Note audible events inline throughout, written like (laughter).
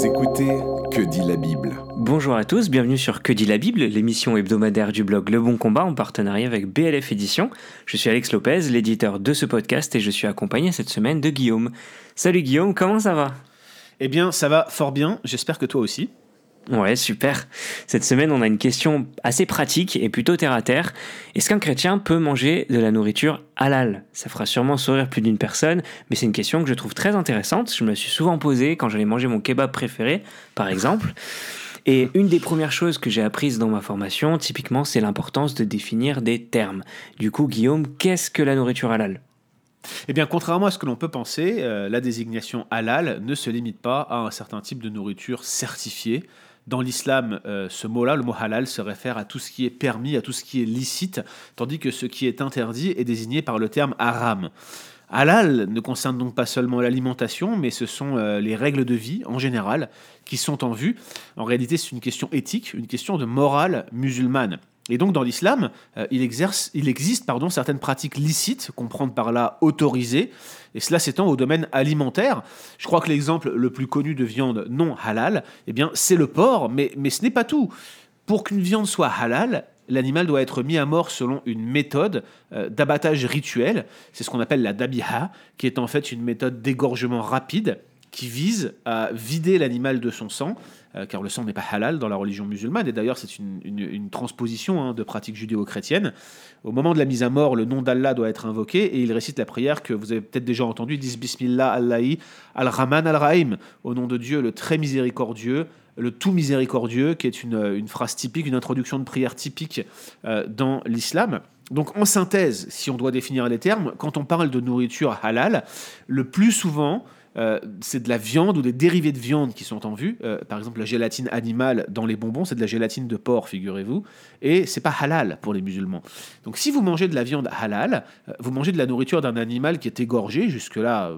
Vous écoutez Que dit la Bible Bonjour à tous, bienvenue sur Que dit la Bible, l'émission hebdomadaire du blog Le Bon Combat en partenariat avec BLF Édition. Je suis Alex Lopez, l'éditeur de ce podcast et je suis accompagné cette semaine de Guillaume. Salut Guillaume, comment ça va? Eh bien, ça va fort bien, j'espère que toi aussi. Ouais, super. Cette semaine, on a une question assez pratique et plutôt terre à terre. Est-ce qu'un chrétien peut manger de la nourriture halal? Ça fera sûrement sourire plus d'une personne, mais c'est une question que je trouve très intéressante. Je me la suis souvent posée quand j'allais manger mon kebab préféré, par exemple. Et une des premières choses que j'ai apprises dans ma formation, typiquement, c'est l'importance de définir des termes. Du coup, Guillaume, qu'est-ce que la nourriture halal? Eh bien, contrairement à ce que l'on peut penser, euh, la désignation halal ne se limite pas à un certain type de nourriture certifiée. Dans l'islam, euh, ce mot-là, le mot halal, se réfère à tout ce qui est permis, à tout ce qui est licite, tandis que ce qui est interdit est désigné par le terme haram. Halal ne concerne donc pas seulement l'alimentation, mais ce sont euh, les règles de vie en général qui sont en vue. En réalité, c'est une question éthique, une question de morale musulmane. Et donc dans l'islam, euh, il, existe pardon, certaines pratiques licites, comprendre par là autorisées, et cela s'étend au domaine alimentaire. Je crois que l'exemple le plus connu de viande non halal, eh bien, c'est le porc, mais, mais ce n'est pas tout. Pour qu'une viande soit halal, l'animal doit être mis à mort selon une méthode euh, d'abattage rituel. C'est ce qu'on appelle la dabiha, qui est en fait une méthode d'égorgement rapide qui vise à vider l'animal de son sang, euh, car le sang n'est pas halal dans la religion musulmane, et d'ailleurs c'est une, transposition hein, de pratiques judéo-chrétiennes. Au moment de la mise à mort, le nom d'Allah doit être invoqué, et il récite la prière que vous avez peut-être déjà entendue, disent Bismillah Allahi al-Rahman al-Rahim, au nom de Dieu le très miséricordieux, le tout miséricordieux, qui est une, phrase typique, une introduction de prière typique euh, dans l'islam. Donc en synthèse, si on doit définir les termes, quand on parle de nourriture halal, le plus souvent, euh, c'est de la viande ou des dérivés de viande qui sont en vue. Euh, par exemple, la gélatine animale dans les bonbons, c'est de la gélatine de porc, figurez-vous. Et c'est pas halal pour les musulmans. Donc si vous mangez de la viande halal, euh, vous mangez de la nourriture d'un animal qui est égorgé. Jusque-là,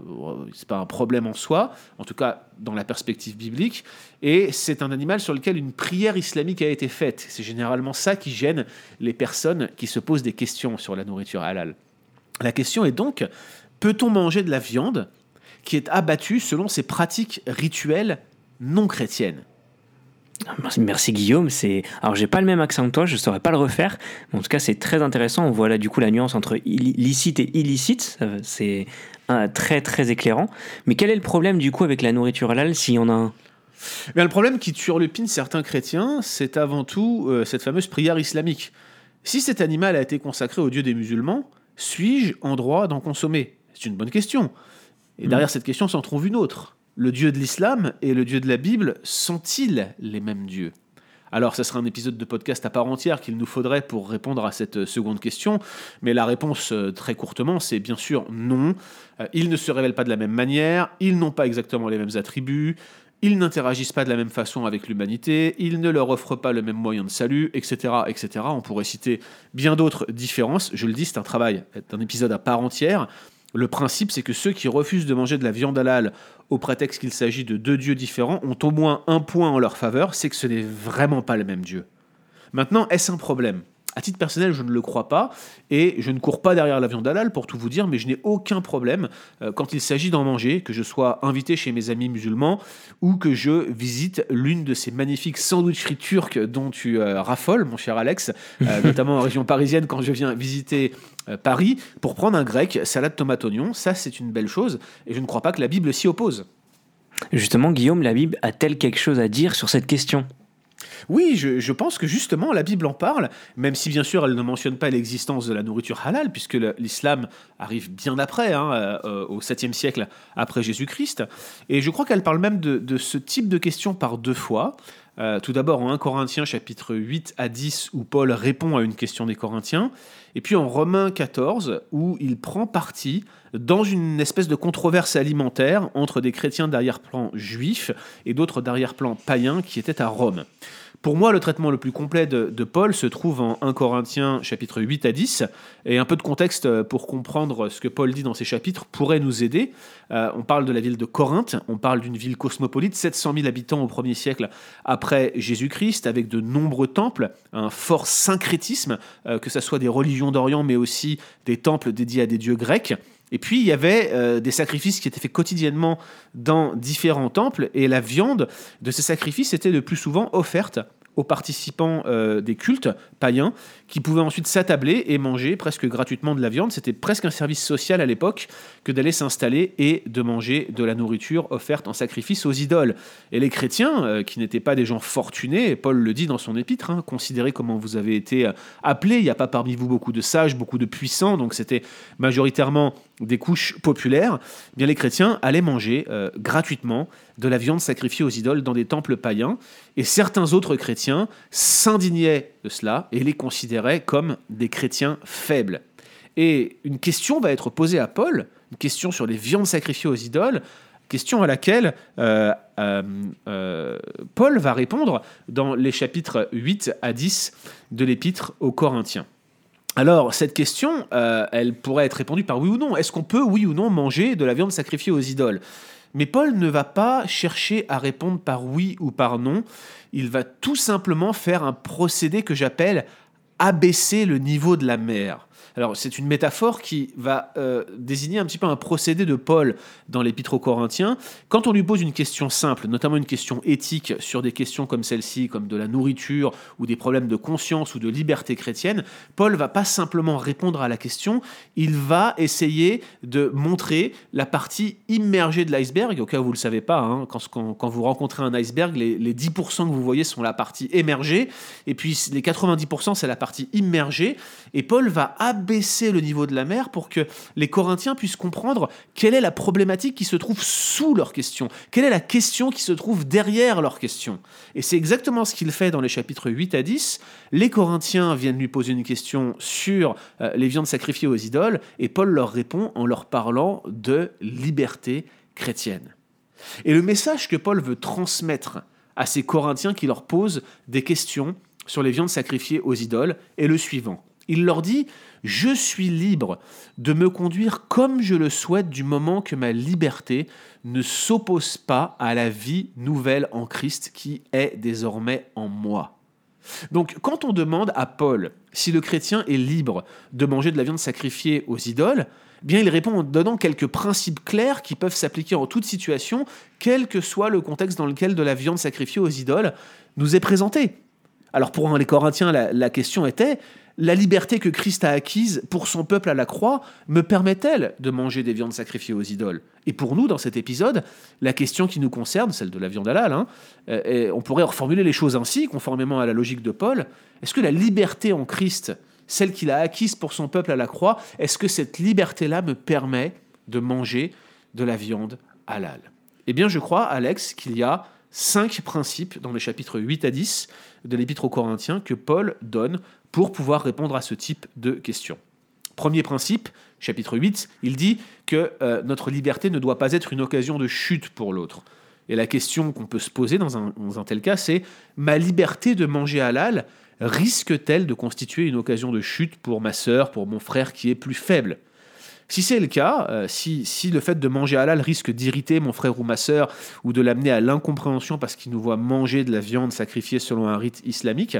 c'est pas un problème en soi, en tout cas dans la perspective biblique. Et c'est un animal sur lequel une prière islamique a été faite. C'est généralement ça qui gêne les personnes qui se posent des questions sur la nourriture halal. La question est donc, peut-on manger de la viande qui est abattu selon ses pratiques rituelles non chrétiennes. Merci Guillaume. C'est alors j'ai pas le même accent que toi, je saurais pas le refaire. Mais en tout cas, c'est très intéressant. On voit là du coup la nuance entre licite et illicite. C'est très très éclairant. Mais quel est le problème du coup avec la nourriture halal s'il y en a un? Le problème qui turlupine certains chrétiens, c'est avant tout euh, cette fameuse prière islamique. Si cet animal a été consacré au Dieu des musulmans, suis-je en droit d'en consommer? C'est une bonne question. Et derrière cette question s'en trouve une autre. Le Dieu de l'islam et le Dieu de la Bible sont-ils les mêmes dieux? Alors, ce sera un épisode de podcast à part entière qu'il nous faudrait pour répondre à cette seconde question, mais la réponse, euh, très courtement, c'est bien sûr non. Euh, ils ne se révèlent pas de la même manière, ils n'ont pas exactement les mêmes attributs, ils n'interagissent pas de la même façon avec l'humanité, ils ne leur offrent pas le même moyen de salut, etc. etc. On pourrait citer bien d'autres différences. Je le dis, c'est un travail, un épisode à part entière. Le principe, c'est que ceux qui refusent de manger de la viande halal au prétexte qu'il s'agit de deux dieux différents ont au moins un point en leur faveur, c'est que ce n'est vraiment pas le même dieu. Maintenant, est-ce un problème? À titre personnel, je ne le crois pas, et je ne cours pas derrière la viande halal pour tout vous dire, mais je n'ai aucun problème euh, quand il s'agit d'en manger, que je sois invité chez mes amis musulmans ou que je visite l'une de ces magnifiques sandwicheries turques dont tu euh, raffoles, mon cher Alex, euh, (laughs) notamment en région parisienne quand je viens visiter Paris, pour prendre un grec, salade tomate oignon, ça c'est une belle chose, et je ne crois pas que la Bible s'y oppose. Justement, Guillaume, la Bible a-t-elle quelque chose à dire sur cette question? Oui, je, pense que justement la Bible en parle, même si bien sûr elle ne mentionne pas l'existence de la nourriture halal, puisque l'islam arrive bien après, hein, euh, au 7e siècle après Jésus-Christ. Et je crois qu'elle parle même de, ce type de questions par deux fois. Euh, tout d'abord en 1 Corinthiens chapitre 8 à 10 où Paul répond à une question des Corinthiens, et puis en Romains 14 où il prend parti dans une espèce de controverse alimentaire entre des chrétiens d'arrière-plan juifs et d'autres d'arrière-plan païens qui étaient à Rome. Pour moi, le traitement le plus complet de, Paul se trouve en 1 Corinthiens chapitre 8 à 10, et un peu de contexte pour comprendre ce que Paul dit dans ces chapitres pourrait nous aider. Euh, on parle de la ville de Corinthe, on parle d'une ville cosmopolite, 700 000 habitants au 1er siècle après Jésus-Christ, avec de nombreux temples, un fort syncrétisme, euh, que ce soit des religions d'Orient, mais aussi des temples dédiés à des dieux grecs. Et puis il y avait euh, des sacrifices qui étaient faits quotidiennement dans différents temples, et la viande de ces sacrifices était le plus souvent offerte aux participants euh, des cultes païens qui pouvaient ensuite s'attabler et manger presque gratuitement de la viande. C'était presque un service social à l'époque que d'aller s'installer et de manger de la nourriture offerte en sacrifice aux idoles. Et les chrétiens, euh, qui n'étaient pas des gens fortunés, Paul le dit dans son épître, hein, considérez comment vous avez été appelés, il n'y a pas parmi vous beaucoup de sages, beaucoup de puissants, donc c'était majoritairement des couches populaires, eh bien les chrétiens allaient manger gratuitement de la viande sacrifiée aux idoles dans des temples païens, et certains autres chrétiens s'indignaient de cela et les considéraient comme des chrétiens faibles. Et une question va être posée à Paul, une question sur les viandes sacrifiées aux idoles, question à laquelle euh, euh, euh, Paul va répondre dans les chapitres 8 à 10 de l'épître aux Corinthiens. Alors, cette question, elle pourrait être répondue par oui ou non. Est-ce qu'on peut, oui ou non, manger de la viande sacrifiée aux idoles? Mais Paul ne va pas chercher à répondre par oui ou par non, il va tout simplement faire un procédé que j'appelle abaisser le niveau de la mer. Alors, c'est une métaphore qui va euh, désigner un petit peu un procédé de Paul dans l'Épître aux Corinthiens. Quand on lui pose une question simple, notamment une question éthique sur des questions comme celle-ci, comme de la nourriture ou des problèmes de conscience ou de liberté chrétienne, Paul va pas simplement répondre à la question, il va essayer de montrer la partie immergée de l'iceberg. Au cas où vous ne le savez pas, hein, quand, vous rencontrez un iceberg, les, les 10% que vous voyez sont la partie émergée, et puis les 90% c'est la partie immergée. Et Paul va baisser le niveau de la mer pour que les Corinthiens puissent comprendre quelle est la problématique qui se trouve sous leur question, quelle est la question qui se trouve derrière leur question. Et c'est exactement ce qu'il fait dans les chapitres 8 à 10. Les Corinthiens viennent lui poser une question sur euh, les viandes sacrifiées aux idoles, et Paul leur répond en leur parlant de liberté chrétienne. Et le message que Paul veut transmettre à ces Corinthiens qui leur posent des questions sur les viandes sacrifiées aux idoles est le suivant. Il leur dit Je suis libre de me conduire comme je le souhaite du moment que ma liberté ne s'oppose pas à la vie nouvelle en Christ qui est désormais en moi. Donc quand on demande à Paul si le chrétien est libre de manger de la viande sacrifiée aux idoles, eh bien il répond en donnant quelques principes clairs qui peuvent s'appliquer en toute situation, quel que soit le contexte dans lequel de la viande sacrifiée aux idoles nous est présentée. Alors pour les Corinthiens, la question était la liberté que Christ a acquise pour son peuple à la croix me permet-elle de manger des viandes sacrifiées aux idoles? Et pour nous, dans cet épisode, la question qui nous concerne, celle de la viande halal, hein, euh, on pourrait reformuler les choses ainsi, conformément à la logique de Paul. Est-ce que la liberté en Christ, celle qu'il a acquise pour son peuple à la croix, est-ce que cette liberté-là me permet de manger de la viande halal? Eh bien, je crois, Alex, qu'il y a cinq principes dans les chapitres 8 à 10 de l'Épître aux Corinthiens que Paul donne pour pouvoir répondre à ce type de questions. Premier principe, chapitre 8, il dit que euh, notre liberté ne doit pas être une occasion de chute pour l'autre. Et la question qu'on peut se poser dans un, tel cas, c'est ma liberté de manger halal risque-t-elle de constituer une occasion de chute pour ma sœur, pour mon frère qui est plus faible? Si c'est le cas, euh, si, si, le fait de manger halal risque d'irriter mon frère ou ma sœur ou de l'amener à l'incompréhension parce qu'il nous voit manger de la viande sacrifiée selon un rite islamique,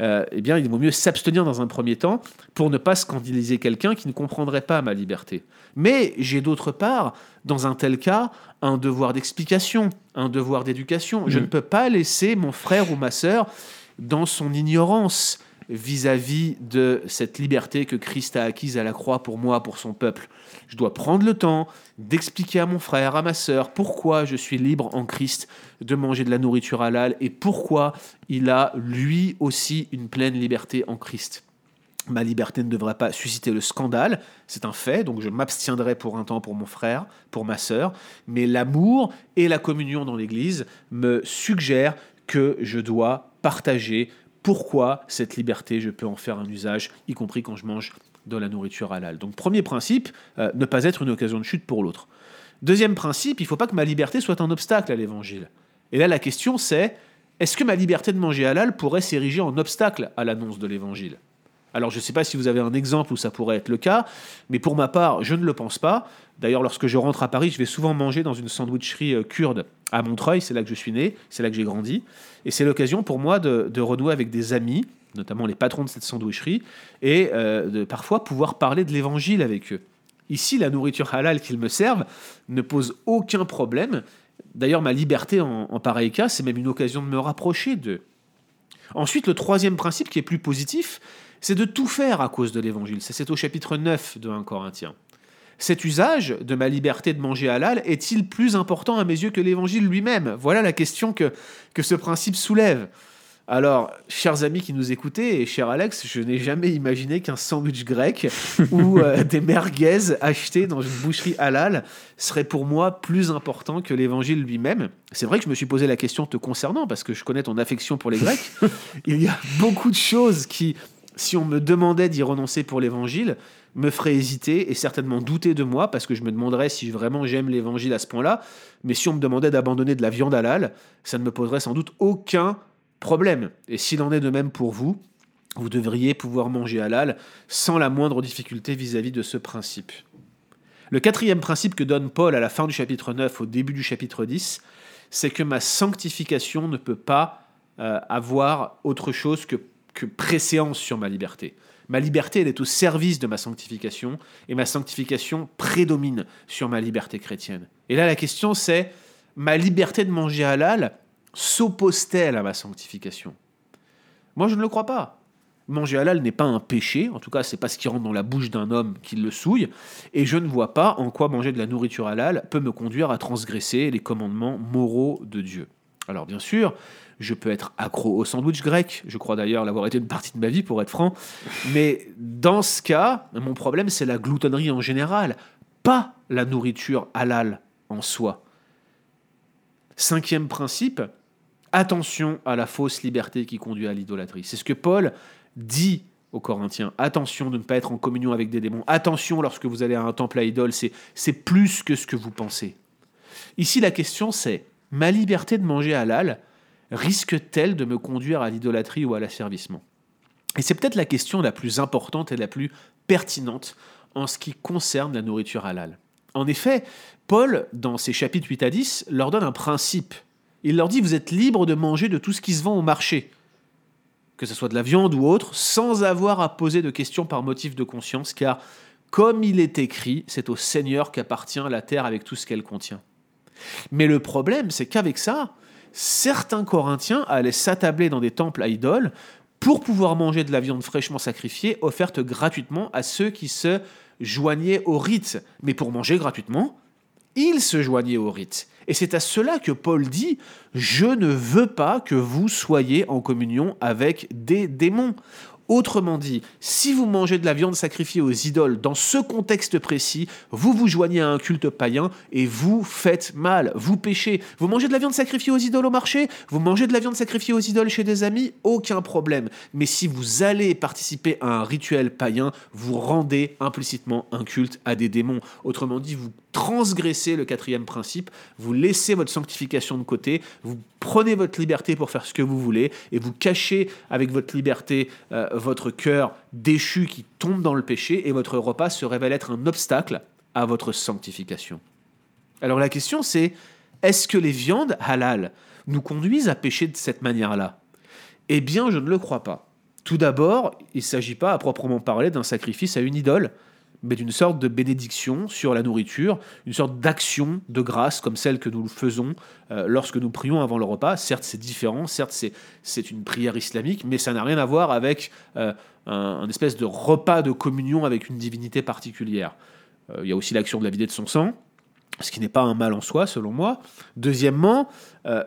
euh, eh bien, il vaut mieux s'abstenir dans un premier temps pour ne pas scandaliser quelqu'un qui ne comprendrait pas ma liberté. Mais j'ai d'autre part, dans un tel cas, un devoir d'explication, un devoir d'éducation. Je mmh. ne peux pas laisser mon frère ou ma sœur dans son ignorance vis-à-vis de cette liberté que Christ a acquise à la croix pour moi, pour son peuple. Je dois prendre le temps d'expliquer à mon frère, à ma sœur, pourquoi je suis libre en Christ de manger de la nourriture halal et pourquoi il a lui aussi une pleine liberté en Christ. Ma liberté ne devrait pas susciter le scandale, c'est un fait, donc je m'abstiendrai pour un temps pour mon frère, pour ma sœur, mais l'amour et la communion dans l'Église me suggèrent que je dois partager pourquoi cette liberté, je peux en faire un usage, y compris quand je mange de la nourriture halal. Donc premier principe, euh, ne pas être une occasion de chute pour l'autre. Deuxième principe, il ne faut pas que ma liberté soit un obstacle à l'évangile. Et là, la question c'est, est-ce que ma liberté de manger halal pourrait s'ériger en obstacle à l'annonce de l'évangile? Alors je ne sais pas si vous avez un exemple où ça pourrait être le cas, mais pour ma part, je ne le pense pas. D'ailleurs, lorsque je rentre à Paris, je vais souvent manger dans une sandwicherie euh, kurde à Montreuil, c'est là que je suis né, c'est là que j'ai grandi. Et c'est l'occasion pour moi de, renouer avec des amis, notamment les patrons de cette sandwicherie, et euh, de parfois pouvoir parler de l'évangile avec eux. Ici, la nourriture halal qu'ils me servent ne pose aucun problème. D'ailleurs, ma liberté en, en pareil cas, c'est même une occasion de me rapprocher d'eux. Ensuite, le troisième principe qui est plus positif, c'est de tout faire à cause de l'évangile. C'est au chapitre 9 de 1 Corinthiens. Cet usage de ma liberté de manger halal est-il plus important à mes yeux que l'évangile lui-même? Voilà la question que, que ce principe soulève. Alors, chers amis qui nous écoutez, et cher Alex, je n'ai jamais imaginé qu'un sandwich grec ou (laughs) euh, des merguez achetés dans une boucherie halal serait pour moi plus important que l'évangile lui-même. C'est vrai que je me suis posé la question te concernant, parce que je connais ton affection pour les Grecs. (laughs) Il y a beaucoup de choses qui, si on me demandait d'y renoncer pour l'évangile, me feraient hésiter et certainement douter de moi, parce que je me demanderais si vraiment j'aime l'évangile à ce point-là. Mais si on me demandait d'abandonner de la viande halal, ça ne me poserait sans doute aucun problème. Et s'il en est de même pour vous, vous devriez pouvoir manger halal sans la moindre difficulté vis-à-vis de ce principe. Le quatrième principe que donne Paul à la fin du chapitre 9, au début du chapitre 10, c'est que ma sanctification ne peut pas euh, avoir autre chose que, que préséance sur ma liberté. Ma liberté, elle est au service de ma sanctification, et ma sanctification prédomine sur ma liberté chrétienne. Et là, la question, c'est, ma liberté de manger halal, s'oppose-t-elle à ma sanctification? Moi, je ne le crois pas. Manger halal n'est pas un péché, en tout cas, c'est pas ce qui rentre dans la bouche d'un homme qui le souille, et je ne vois pas en quoi manger de la nourriture halal peut me conduire à transgresser les commandements moraux de Dieu. Alors, bien sûr, je peux être accro au sandwich grec, je crois d'ailleurs l'avoir été une partie de ma vie pour être franc, mais dans ce cas, mon problème c'est la gloutonnerie en général, pas la nourriture halal en soi. Cinquième principe, attention à la fausse liberté qui conduit à l'idolâtrie. C'est ce que Paul dit aux Corinthiens. Attention de ne pas être en communion avec des démons. Attention lorsque vous allez à un temple à idole, c'est plus que ce que vous pensez. Ici, la question c'est, ma liberté de manger halal risque-t-elle de me conduire à l'idolâtrie ou à l'asservissement? Et c'est peut-être la question la plus importante et la plus pertinente en ce qui concerne la nourriture halal. En effet, Paul, dans ses chapitres 8 à 10, leur donne un principe il leur dit Vous êtes libre de manger de tout ce qui se vend au marché, que ce soit de la viande ou autre, sans avoir à poser de questions par motif de conscience, car comme il est écrit, c'est au Seigneur qu'appartient la terre avec tout ce qu'elle contient. Mais le problème, c'est qu'avec ça, certains Corinthiens allaient s'attabler dans des temples à idoles pour pouvoir manger de la viande fraîchement sacrifiée, offerte gratuitement à ceux qui se joignaient au rite. Mais pour manger gratuitement, ils se joignaient au rite. Et c'est à cela que Paul dit, je ne veux pas que vous soyez en communion avec des démons. Autrement dit, si vous mangez de la viande sacrifiée aux idoles dans ce contexte précis, vous vous joignez à un culte païen et vous faites mal, vous péchez. Vous mangez de la viande sacrifiée aux idoles au marché, vous mangez de la viande sacrifiée aux idoles chez des amis, aucun problème. Mais si vous allez participer à un rituel païen, vous rendez implicitement un culte à des démons. Autrement dit, vous transgressez le quatrième principe, vous laissez votre sanctification de côté, vous prenez votre liberté pour faire ce que vous voulez et vous cachez avec votre liberté euh, votre cœur déchu qui tombe dans le péché et votre repas se révèle être un obstacle à votre sanctification. Alors la question c'est, est-ce que les viandes halal nous conduisent à pécher de cette manière-là? Eh bien, je ne le crois pas. Tout d'abord, il ne s'agit pas à proprement parler d'un sacrifice à une idole, mais d'une sorte de bénédiction sur la nourriture, une sorte d'action de grâce comme celle que nous faisons euh, lorsque nous prions avant le repas. Certes, c'est différent, certes, c'est une prière islamique, mais ça n'a rien à voir avec euh, un, espèce de repas de communion avec une divinité particulière. Euh, il y a aussi l'action de la vidée de son sang, ce qui n'est pas un mal en soi, selon moi. Deuxièmement,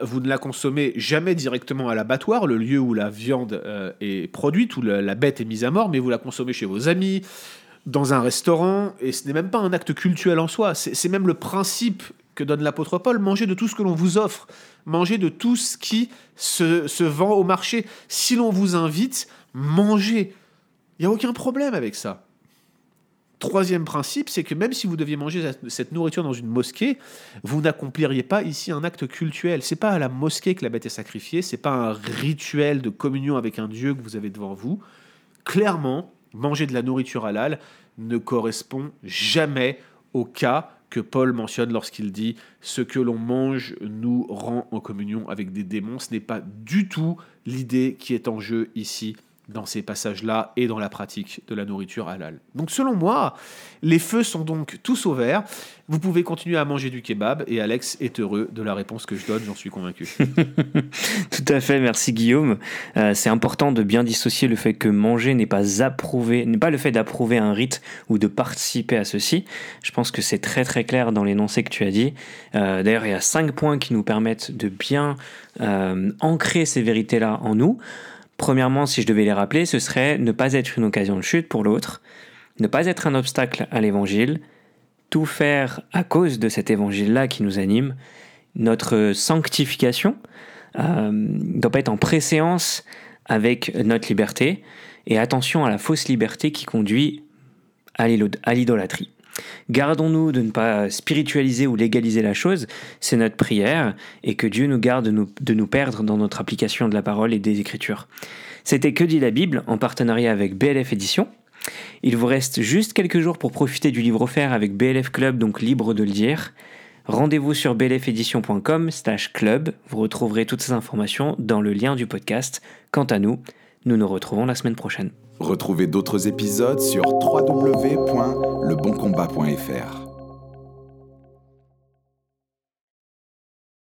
vous ne la consommez jamais directement à l'abattoir, le lieu où la viande est produite, où la bête est mise à mort, mais vous la consommez chez vos amis, dans un restaurant, et ce n'est même pas un acte cultuel en soi, c'est même le principe que donne l'apôtre Paul, manger de tout ce que l'on vous offre, manger de tout ce qui se, vend au marché. Si l'on vous invite, mangez. Il n'y a aucun problème avec ça. Troisième principe, c'est que même si vous deviez manger cette nourriture dans une mosquée, vous n'accompliriez pas ici un acte cultuel. C'est pas à la mosquée que la bête est sacrifiée, c'est pas un rituel de communion avec un dieu que vous avez devant vous. Clairement, manger de la nourriture halal ne correspond jamais au cas que Paul mentionne lorsqu'il dit ce que l'on mange nous rend en communion avec des démons. Ce n'est pas du tout l'idée qui est en jeu ici dans ces passages-là et dans la pratique de la nourriture halal. Donc selon moi, les feux sont donc tous au vert. Vous pouvez continuer à manger du kebab et Alex est heureux de la réponse que je donne, j'en suis convaincu. (laughs) Tout à fait, merci Guillaume. Euh, c'est important de bien dissocier le fait que manger n'est pas approuvé, n'est pas le fait d'approuver un rite ou de participer à ceci. Je pense que c'est très très clair dans l'énoncé que tu as dit. Euh, d'ailleurs, il y a cinq points qui nous permettent de bien euh, ancrer ces vérités-là en nous. Premièrement, si je devais les rappeler, ce serait ne pas être une occasion de chute pour l'autre, ne pas être un obstacle à l'évangile, tout faire à cause de cet évangile-là qui nous anime, notre sanctification euh, doit pas être en préséance avec notre liberté, et attention à la fausse liberté qui conduit à l'idolâtrie. Gardons-nous de ne pas spiritualiser ou légaliser la chose, c'est notre prière, et que Dieu nous garde de nous, perdre dans notre application de la parole et des Écritures. C'était Que dit la Bible en partenariat avec BLF Édition. Il vous reste juste quelques jours pour profiter du livre offert avec BLF Club, donc libre de le dire. Rendez-vous sur blfédition.com slash club. Vous retrouverez toutes ces informations dans le lien du podcast. Quant à nous, nous nous retrouvons la semaine prochaine. Retrouvez d'autres épisodes sur www.leboncombat.fr.